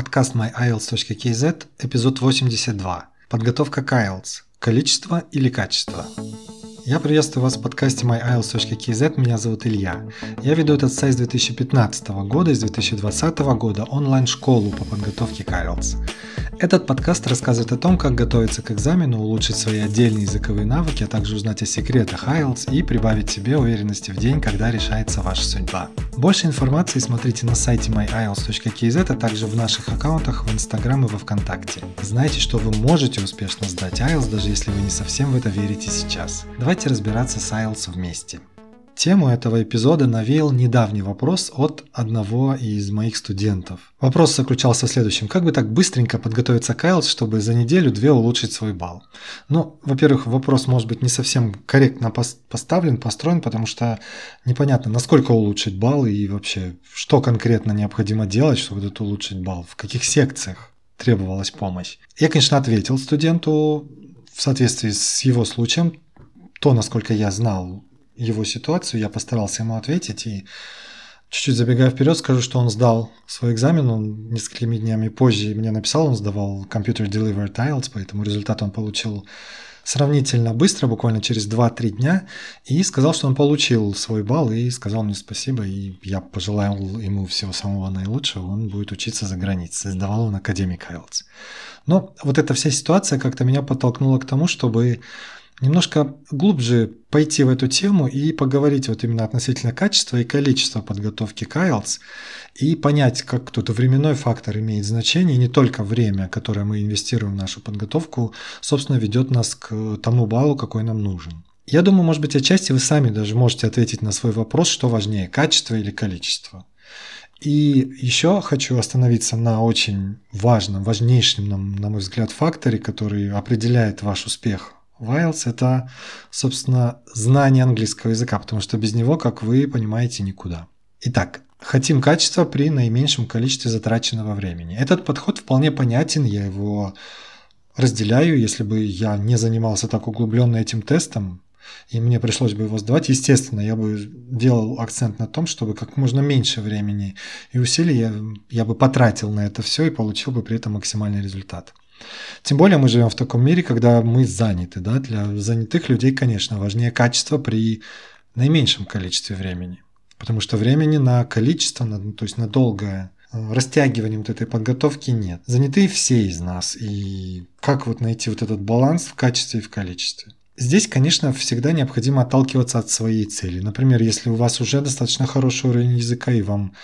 Подкаст myielts.kz, эпизод 82. Подготовка к IELTS. Количество или качество? Я приветствую вас в подкасте myielts.kz, меня зовут Илья. Я веду этот сайт с 2015 года и с 2020 года онлайн-школу по подготовке к IELTS. Этот подкаст рассказывает о том, как готовиться к экзамену, улучшить свои отдельные языковые навыки, а также узнать о секретах IELTS и прибавить себе уверенности в день, когда решается ваша судьба. Больше информации смотрите на сайте myielts.kz, а также в наших аккаунтах в Instagram и во Вконтакте. Знайте, что вы можете успешно сдать IELTS, даже если вы не совсем в это верите сейчас. Давайте разбираться с IELTS вместе. Тему этого эпизода навеял недавний вопрос от одного из моих студентов. Вопрос заключался в следующем. Как бы так быстренько подготовиться к IELTS, чтобы за неделю-две улучшить свой балл? Ну, во-первых, вопрос может быть не совсем корректно поставлен, построен, потому что непонятно, насколько улучшить балл и вообще, что конкретно необходимо делать, чтобы этот улучшить балл, в каких секциях требовалась помощь. Я, конечно, ответил студенту в соответствии с его случаем, то, насколько я знал его ситуацию, я постарался ему ответить и чуть-чуть забегая вперед, скажу, что он сдал свой экзамен, он несколькими днями позже мне написал, он сдавал Computer Delivered IELTS, поэтому результат он получил сравнительно быстро, буквально через 2-3 дня, и сказал, что он получил свой балл, и сказал мне спасибо, и я пожелал ему всего самого наилучшего, он будет учиться за границей, сдавал он Академик IELTS. Но вот эта вся ситуация как-то меня подтолкнула к тому, чтобы немножко глубже пойти в эту тему и поговорить вот именно относительно качества и количества подготовки к IELTS и понять, как тут временной фактор имеет значение, не только время, которое мы инвестируем в нашу подготовку, собственно, ведет нас к тому баллу, какой нам нужен. Я думаю, может быть, отчасти вы сами даже можете ответить на свой вопрос, что важнее, качество или количество. И еще хочу остановиться на очень важном, важнейшем, на мой взгляд, факторе, который определяет ваш успех Wiles – это, собственно, знание английского языка, потому что без него, как вы понимаете, никуда. Итак, хотим качества при наименьшем количестве затраченного времени. Этот подход вполне понятен, я его разделяю. Если бы я не занимался так углубленно этим тестом, и мне пришлось бы его сдавать, естественно, я бы делал акцент на том, чтобы как можно меньше времени и усилий я, я бы потратил на это все и получил бы при этом максимальный результат. Тем более мы живем в таком мире, когда мы заняты. Да? Для занятых людей, конечно, важнее качество при наименьшем количестве времени. Потому что времени на количество, на, то есть на долгое э, растягивание вот этой подготовки нет. Заняты все из нас. И как вот найти вот этот баланс в качестве и в количестве? Здесь, конечно, всегда необходимо отталкиваться от своей цели. Например, если у вас уже достаточно хороший уровень языка и вам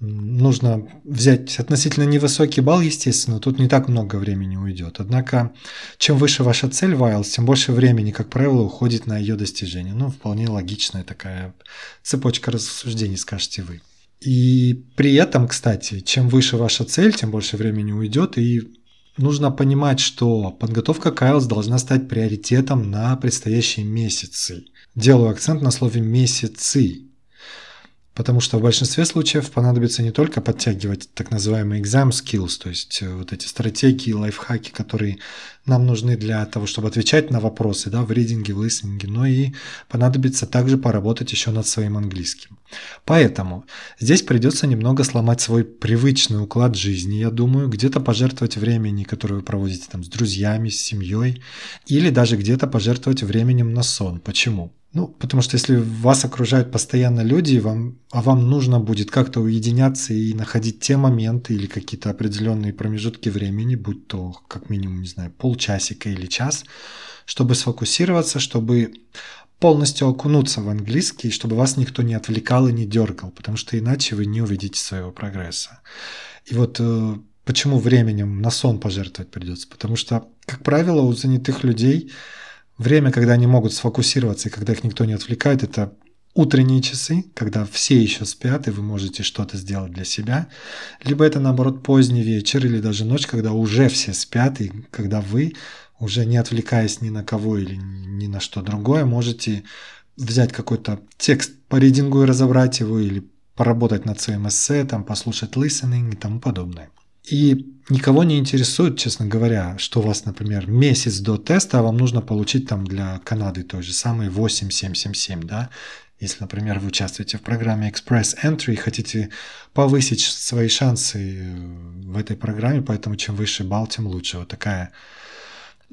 нужно взять относительно невысокий балл, естественно, тут не так много времени уйдет. Однако, чем выше ваша цель в IELTS, тем больше времени, как правило, уходит на ее достижение. Ну, вполне логичная такая цепочка рассуждений, скажете вы. И при этом, кстати, чем выше ваша цель, тем больше времени уйдет, и нужно понимать, что подготовка к IELTS должна стать приоритетом на предстоящие месяцы. Делаю акцент на слове «месяцы», Потому что в большинстве случаев понадобится не только подтягивать так называемые exam skills, то есть э, вот эти стратегии, лайфхаки, которые нам нужны для того, чтобы отвечать на вопросы да, в ридинге, в листинге, но и понадобится также поработать еще над своим английским. Поэтому здесь придется немного сломать свой привычный уклад жизни, я думаю, где-то пожертвовать времени, которое вы проводите там с друзьями, с семьей, или даже где-то пожертвовать временем на сон. Почему? Ну, потому что если вас окружают постоянно люди, вам, а вам нужно будет как-то уединяться и находить те моменты или какие-то определенные промежутки времени, будь то как минимум, не знаю, полчасика или час, чтобы сфокусироваться, чтобы полностью окунуться в английский, чтобы вас никто не отвлекал и не дергал, потому что иначе вы не увидите своего прогресса. И вот э, почему временем на сон пожертвовать придется? Потому что, как правило, у занятых людей Время, когда они могут сфокусироваться и когда их никто не отвлекает, это утренние часы, когда все еще спят, и вы можете что-то сделать для себя. Либо это, наоборот, поздний вечер или даже ночь, когда уже все спят, и когда вы, уже не отвлекаясь ни на кого или ни на что другое, можете взять какой-то текст по ридингу и разобрать его, или поработать над своим эссе, там, послушать listening и тому подобное. И никого не интересует, честно говоря, что у вас, например, месяц до теста, а вам нужно получить там для Канады той же самый 8777, да, Если, например, вы участвуете в программе Express Entry и хотите повысить свои шансы в этой программе, поэтому чем выше балл, тем лучше. Вот такая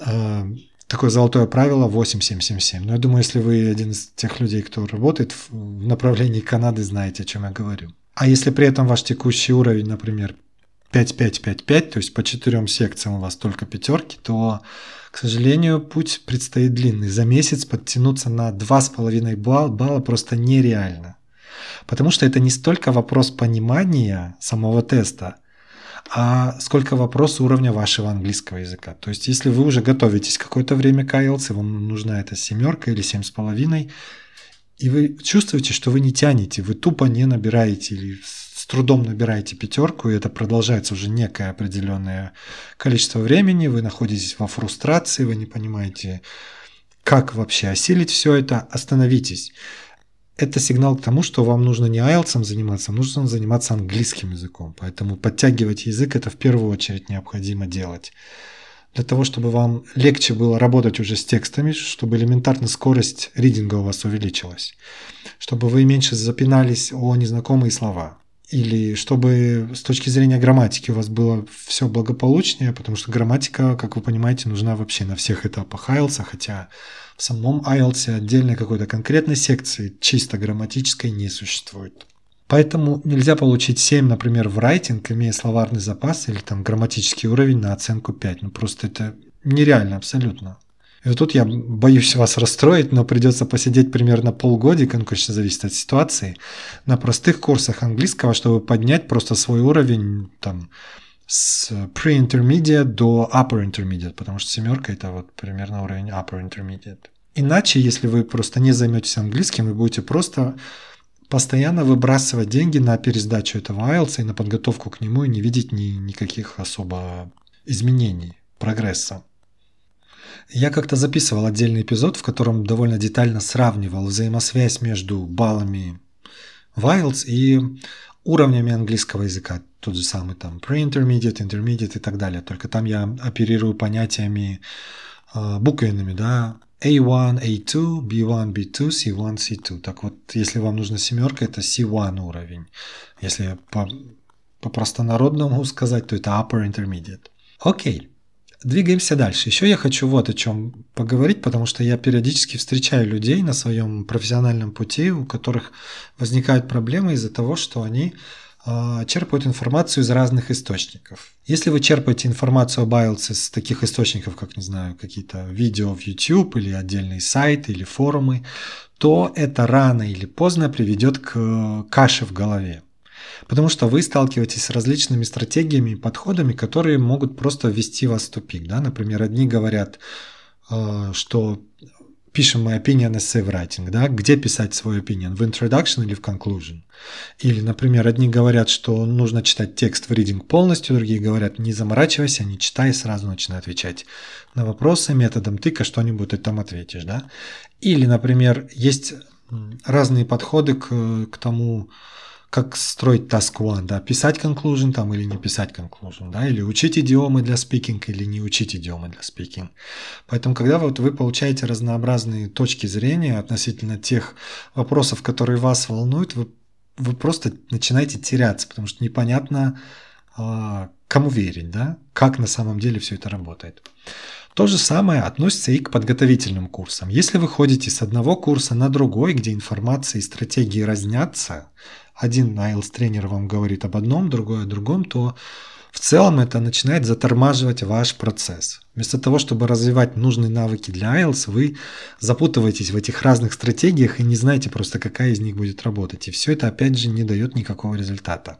э, такое золотое правило 8777. Но я думаю, если вы один из тех людей, кто работает в направлении Канады, знаете, о чем я говорю. А если при этом ваш текущий уровень, например, 5-5-5-5, то есть по четырем секциям у вас только пятерки, то, к сожалению, путь предстоит длинный. За месяц подтянуться на 2,5 балла, балла просто нереально. Потому что это не столько вопрос понимания самого теста, а сколько вопрос уровня вашего английского языка. То есть, если вы уже готовитесь какое-то время к IELTS, и вам нужна эта семерка или семь с половиной, и вы чувствуете, что вы не тянете, вы тупо не набираете или трудом набираете пятерку, и это продолжается уже некое определенное количество времени, вы находитесь во фрустрации, вы не понимаете, как вообще осилить все это, остановитесь. Это сигнал к тому, что вам нужно не IELTS заниматься, нужно заниматься английским языком. Поэтому подтягивать язык это в первую очередь необходимо делать. Для того, чтобы вам легче было работать уже с текстами, чтобы элементарно скорость ридинга у вас увеличилась, чтобы вы меньше запинались о незнакомые слова, или чтобы с точки зрения грамматики у вас было все благополучнее, потому что грамматика, как вы понимаете, нужна вообще на всех этапах IELTS, хотя в самом IELTS отдельной какой-то конкретной секции чисто грамматической не существует. Поэтому нельзя получить 7, например, в райтинг, имея словарный запас или там грамматический уровень на оценку 5. Ну просто это нереально абсолютно. И вот тут я боюсь вас расстроить, но придется посидеть примерно полгодика, ну, конечно, зависит от ситуации, на простых курсах английского, чтобы поднять просто свой уровень там с pre-intermediate до upper intermediate, потому что семерка это вот примерно уровень upper intermediate. Иначе, если вы просто не займетесь английским, вы будете просто постоянно выбрасывать деньги на пересдачу этого IELTS и на подготовку к нему и не видеть ни, никаких особо изменений, прогресса. Я как-то записывал отдельный эпизод, в котором довольно детально сравнивал взаимосвязь между баллами в IELTS и уровнями английского языка. Тот же самый там pre-intermediate, intermediate и так далее. Только там я оперирую понятиями э, буквенными, да, A1, A2, B1, B2, C1, C2. Так вот, если вам нужна семерка, это C1 уровень. Если по, по простонародному сказать, то это upper intermediate. Окей. Двигаемся дальше. Еще я хочу вот о чем поговорить, потому что я периодически встречаю людей на своем профессиональном пути, у которых возникают проблемы из-за того, что они э, черпают информацию из разных источников. Если вы черпаете информацию об IELTS из таких источников, как, не знаю, какие-то видео в YouTube или отдельные сайты или форумы, то это рано или поздно приведет к каше в голове. Потому что вы сталкиваетесь с различными стратегиями и подходами, которые могут просто ввести вас в тупик. Да? Например, одни говорят, э, что пишем my opinion essay writing, да, где писать свой opinion, в introduction или в conclusion. Или, например, одни говорят, что нужно читать текст в reading полностью, другие говорят, не заморачивайся, не читай, сразу начинай отвечать на вопросы методом тыка, что-нибудь ты там ответишь, да. Или, например, есть разные подходы к, к тому, как строить task one, да, писать conclusion там или не писать conclusion, да, или учить идиомы для speaking или не учить идиомы для speaking. Поэтому, когда вот вы получаете разнообразные точки зрения относительно тех вопросов, которые вас волнуют, вы, вы просто начинаете теряться, потому что непонятно, э, кому верить, да, как на самом деле все это работает. То же самое относится и к подготовительным курсам. Если вы ходите с одного курса на другой, где информация и стратегии разнятся, один IELTS тренер вам говорит об одном, другой о другом, то в целом это начинает затормаживать ваш процесс. Вместо того, чтобы развивать нужные навыки для IELTS, вы запутываетесь в этих разных стратегиях и не знаете просто, какая из них будет работать. И все это, опять же, не дает никакого результата.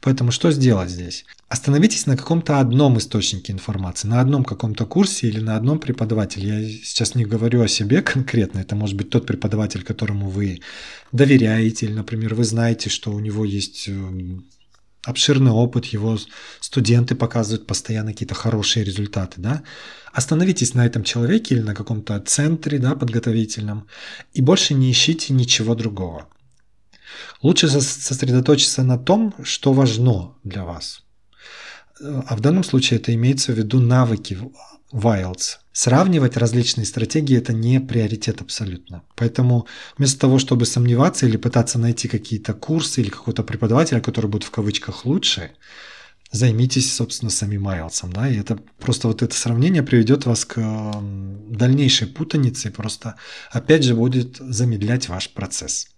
Поэтому что сделать здесь? Остановитесь на каком-то одном источнике информации, на одном каком-то курсе или на одном преподавателе. Я сейчас не говорю о себе конкретно, это может быть тот преподаватель, которому вы доверяете, или, например, вы знаете, что у него есть эм, обширный опыт, его студенты показывают постоянно какие-то хорошие результаты, да, остановитесь на этом человеке или на каком-то центре, да, подготовительном, и больше не ищите ничего другого. Лучше сосредоточиться на том, что важно для вас. А в данном случае это имеется в виду навыки в IELTS. Сравнивать различные стратегии – это не приоритет абсолютно. Поэтому вместо того, чтобы сомневаться или пытаться найти какие-то курсы или какого-то преподавателя, который будет в кавычках лучше, займитесь, собственно, самим IELTS. Да? И это просто вот это сравнение приведет вас к дальнейшей путанице и просто, опять же, будет замедлять ваш процесс.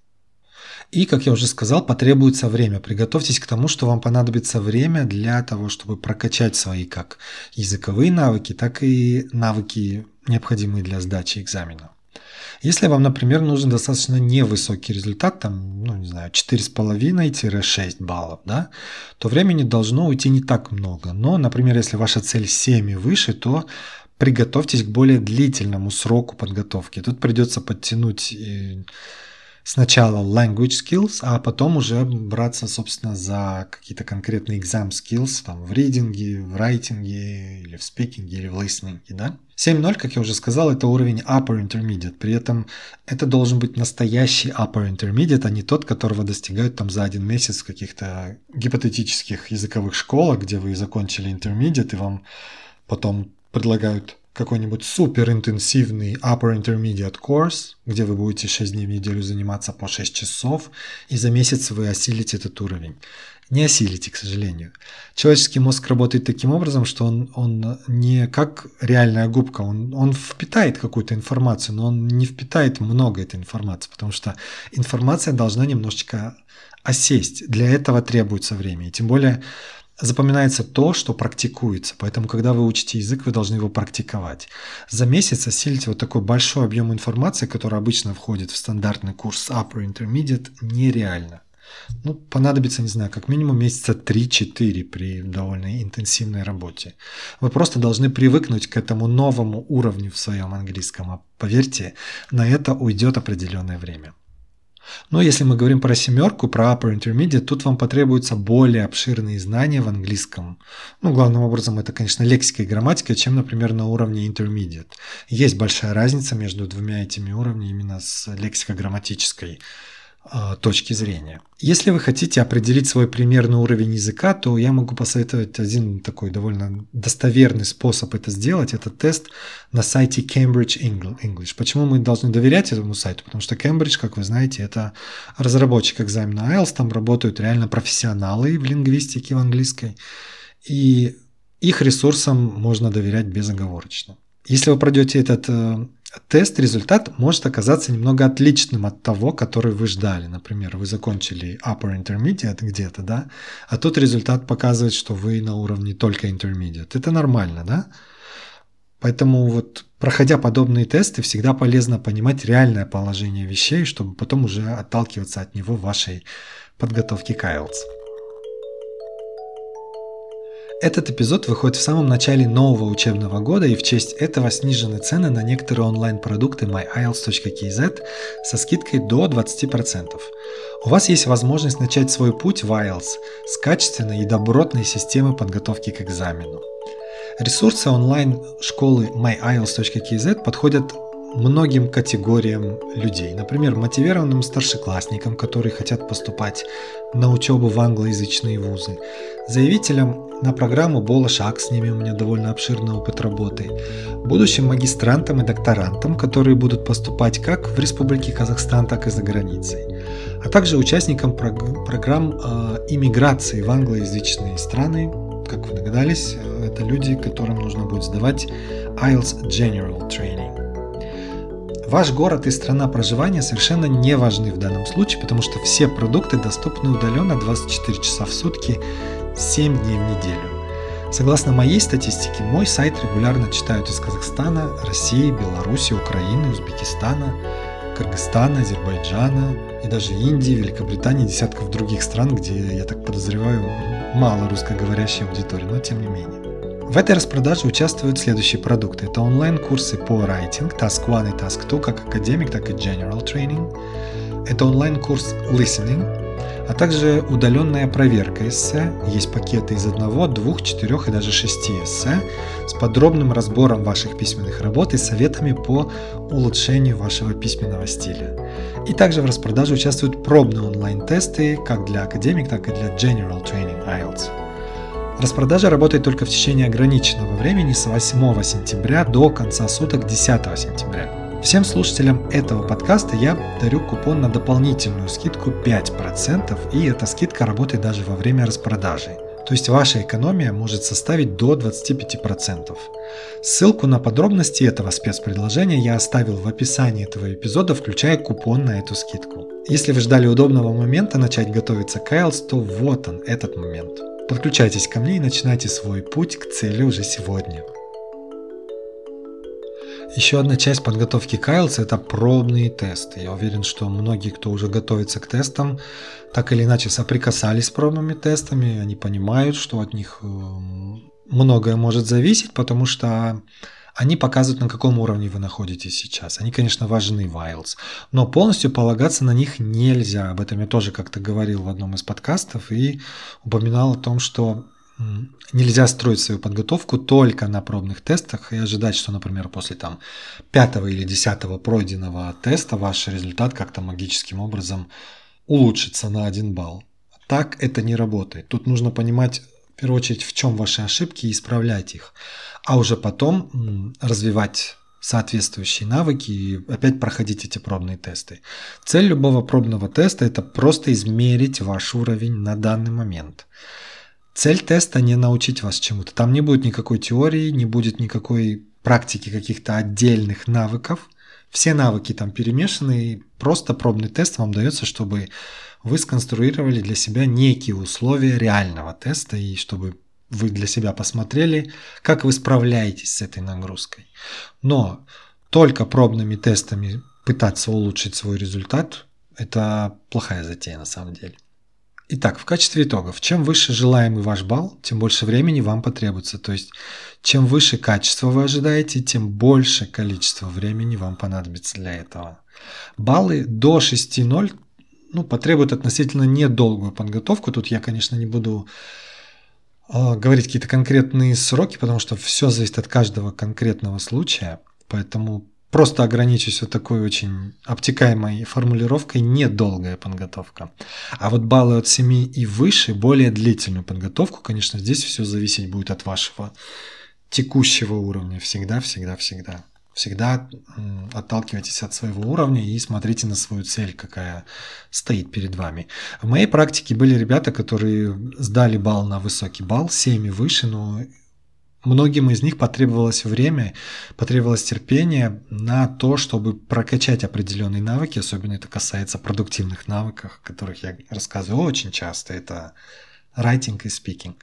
И, как я уже сказал, потребуется время. Приготовьтесь к тому, что вам понадобится время для того, чтобы прокачать свои как языковые навыки, так и навыки, необходимые для сдачи экзамена. Если вам, например, нужен достаточно невысокий результат, там, ну, не знаю, 4,5-6 баллов, да, то времени должно уйти не так много. Но, например, если ваша цель 7 и выше, то приготовьтесь к более длительному сроку подготовки. Тут придется подтянуть сначала language skills, а потом уже браться, собственно, за какие-то конкретные exam skills там, в ридинге, в райтинге, или в спикинге, или в листинге, да? 7.0, как я уже сказал, это уровень upper intermediate. При этом это должен быть настоящий upper intermediate, а не тот, которого достигают там за один месяц в каких-то гипотетических языковых школах, где вы закончили intermediate, и вам потом предлагают какой-нибудь супер интенсивный upper intermediate course, где вы будете 6 дней в неделю заниматься по 6 часов, и за месяц вы осилите этот уровень. Не осилите, к сожалению. Человеческий мозг работает таким образом, что он, он не как реальная губка, он, он впитает какую-то информацию, но он не впитает много этой информации, потому что информация должна немножечко осесть. Для этого требуется время. И тем более запоминается то, что практикуется. Поэтому, когда вы учите язык, вы должны его практиковать. За месяц осилить вот такой большой объем информации, который обычно входит в стандартный курс Upper Intermediate, нереально. Ну, понадобится, не знаю, как минимум месяца 3-4 при довольно интенсивной работе. Вы просто должны привыкнуть к этому новому уровню в своем английском. А поверьте, на это уйдет определенное время. Но если мы говорим про семерку, про upper intermediate, тут вам потребуются более обширные знания в английском. Ну, главным образом, это, конечно, лексика и грамматика, чем, например, на уровне intermediate. Есть большая разница между двумя этими уровнями именно с лексико-грамматической точки зрения. Если вы хотите определить свой примерный уровень языка, то я могу посоветовать один такой довольно достоверный способ это сделать. Это тест на сайте Cambridge English. Почему мы должны доверять этому сайту? Потому что Cambridge, как вы знаете, это разработчик экзамена IELTS. Там работают реально профессионалы в лингвистике, в английской. И их ресурсам можно доверять безоговорочно. Если вы пройдете этот э, тест, результат может оказаться немного отличным от того, который вы ждали. Например, вы закончили upper intermediate где-то, да, а тут результат показывает, что вы на уровне только intermediate. Это нормально, да? Поэтому вот проходя подобные тесты, всегда полезно понимать реальное положение вещей, чтобы потом уже отталкиваться от него в вашей подготовке к IELTS. Этот эпизод выходит в самом начале нового учебного года, и в честь этого снижены цены на некоторые онлайн-продукты myiles.kz со скидкой до 20%. У вас есть возможность начать свой путь в IELTS с качественной и добротной системы подготовки к экзамену. Ресурсы онлайн-школы myiles.kz подходят многим категориям людей. Например, мотивированным старшеклассникам, которые хотят поступать на учебу в англоязычные вузы, заявителям на программу Бола Шаг, с ними у меня довольно обширный опыт работы, будущим магистрантам и докторантам, которые будут поступать как в Республике Казахстан, так и за границей, а также участникам прог- программ э, иммиграции в англоязычные страны, как вы догадались, э, это люди, которым нужно будет сдавать IELTS General Training. Ваш город и страна проживания совершенно не важны в данном случае, потому что все продукты доступны удаленно 24 часа в сутки, 7 дней в неделю. Согласно моей статистике, мой сайт регулярно читают из Казахстана, России, Беларуси, Украины, Узбекистана, Кыргызстана, Азербайджана и даже Индии, Великобритании десятков других стран, где, я так подозреваю, мало русскоговорящей аудитории, но тем не менее. В этой распродаже участвуют следующие продукты. Это онлайн-курсы по writing, Task 1 и Task 2, как академик, так и General Training. Это онлайн-курс Listening, а также удаленная проверка эссе. Есть пакеты из одного, двух, четырех и даже шести эссе с подробным разбором ваших письменных работ и советами по улучшению вашего письменного стиля. И также в распродаже участвуют пробные онлайн-тесты как для академик, так и для General Training IELTS. Распродажа работает только в течение ограниченного времени с 8 сентября до конца суток 10 сентября. Всем слушателям этого подкаста я дарю купон на дополнительную скидку 5%, и эта скидка работает даже во время распродажи. То есть ваша экономия может составить до 25%. Ссылку на подробности этого спецпредложения я оставил в описании этого эпизода, включая купон на эту скидку. Если вы ждали удобного момента начать готовиться к IELTS, то вот он, этот момент. Подключайтесь ко мне и начинайте свой путь к цели уже сегодня. Еще одна часть подготовки к IELTS – это пробные тесты. Я уверен, что многие, кто уже готовится к тестам, так или иначе соприкасались с пробными тестами, они понимают, что от них э, многое может зависеть, потому что они показывают, на каком уровне вы находитесь сейчас. Они, конечно, важны в IELTS, но полностью полагаться на них нельзя. Об этом я тоже как-то говорил в одном из подкастов и упоминал о том, что нельзя строить свою подготовку только на пробных тестах и ожидать, что, например, после там пятого или десятого пройденного теста ваш результат как-то магическим образом улучшится на один балл. Так это не работает. Тут нужно понимать, в первую очередь, в чем ваши ошибки и исправлять их, а уже потом развивать соответствующие навыки и опять проходить эти пробные тесты. Цель любого пробного теста – это просто измерить ваш уровень на данный момент – Цель теста не научить вас чему-то. Там не будет никакой теории, не будет никакой практики каких-то отдельных навыков. Все навыки там перемешаны, и просто пробный тест вам дается, чтобы вы сконструировали для себя некие условия реального теста, и чтобы вы для себя посмотрели, как вы справляетесь с этой нагрузкой. Но только пробными тестами пытаться улучшить свой результат – это плохая затея на самом деле. Итак, в качестве итогов, чем выше желаемый ваш балл, тем больше времени вам потребуется. То есть, чем выше качество вы ожидаете, тем больше количество времени вам понадобится для этого. Баллы до 6.0 ну, потребуют относительно недолгую подготовку. Тут я, конечно, не буду э, говорить какие-то конкретные сроки, потому что все зависит от каждого конкретного случая. Поэтому Просто ограничусь вот такой очень обтекаемой формулировкой «недолгая подготовка». А вот баллы от 7 и выше, более длительную подготовку, конечно, здесь все зависеть будет от вашего текущего уровня. Всегда, всегда, всегда. Всегда отталкивайтесь от своего уровня и смотрите на свою цель, какая стоит перед вами. В моей практике были ребята, которые сдали балл на высокий балл, 7 и выше, но Многим из них потребовалось время, потребовалось терпение на то, чтобы прокачать определенные навыки, особенно это касается продуктивных навыков, о которых я рассказываю очень часто, это writing и speaking.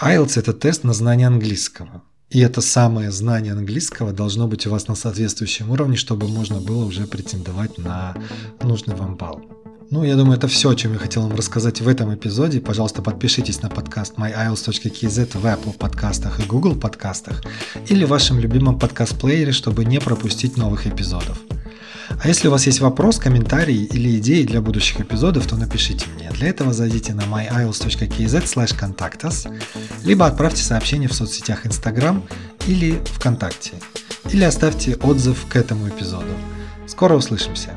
IELTS – это тест на знание английского. И это самое знание английского должно быть у вас на соответствующем уровне, чтобы можно было уже претендовать на нужный вам балл. Ну, я думаю, это все, о чем я хотел вам рассказать в этом эпизоде. Пожалуйста, подпишитесь на подкаст myiles.kz в Apple подкастах и Google подкастах или в вашем любимом подкаст-плеере, чтобы не пропустить новых эпизодов. А если у вас есть вопрос, комментарий или идеи для будущих эпизодов, то напишите мне. Для этого зайдите на myiles.kz slash либо отправьте сообщение в соцсетях Instagram или ВКонтакте, или оставьте отзыв к этому эпизоду. Скоро услышимся!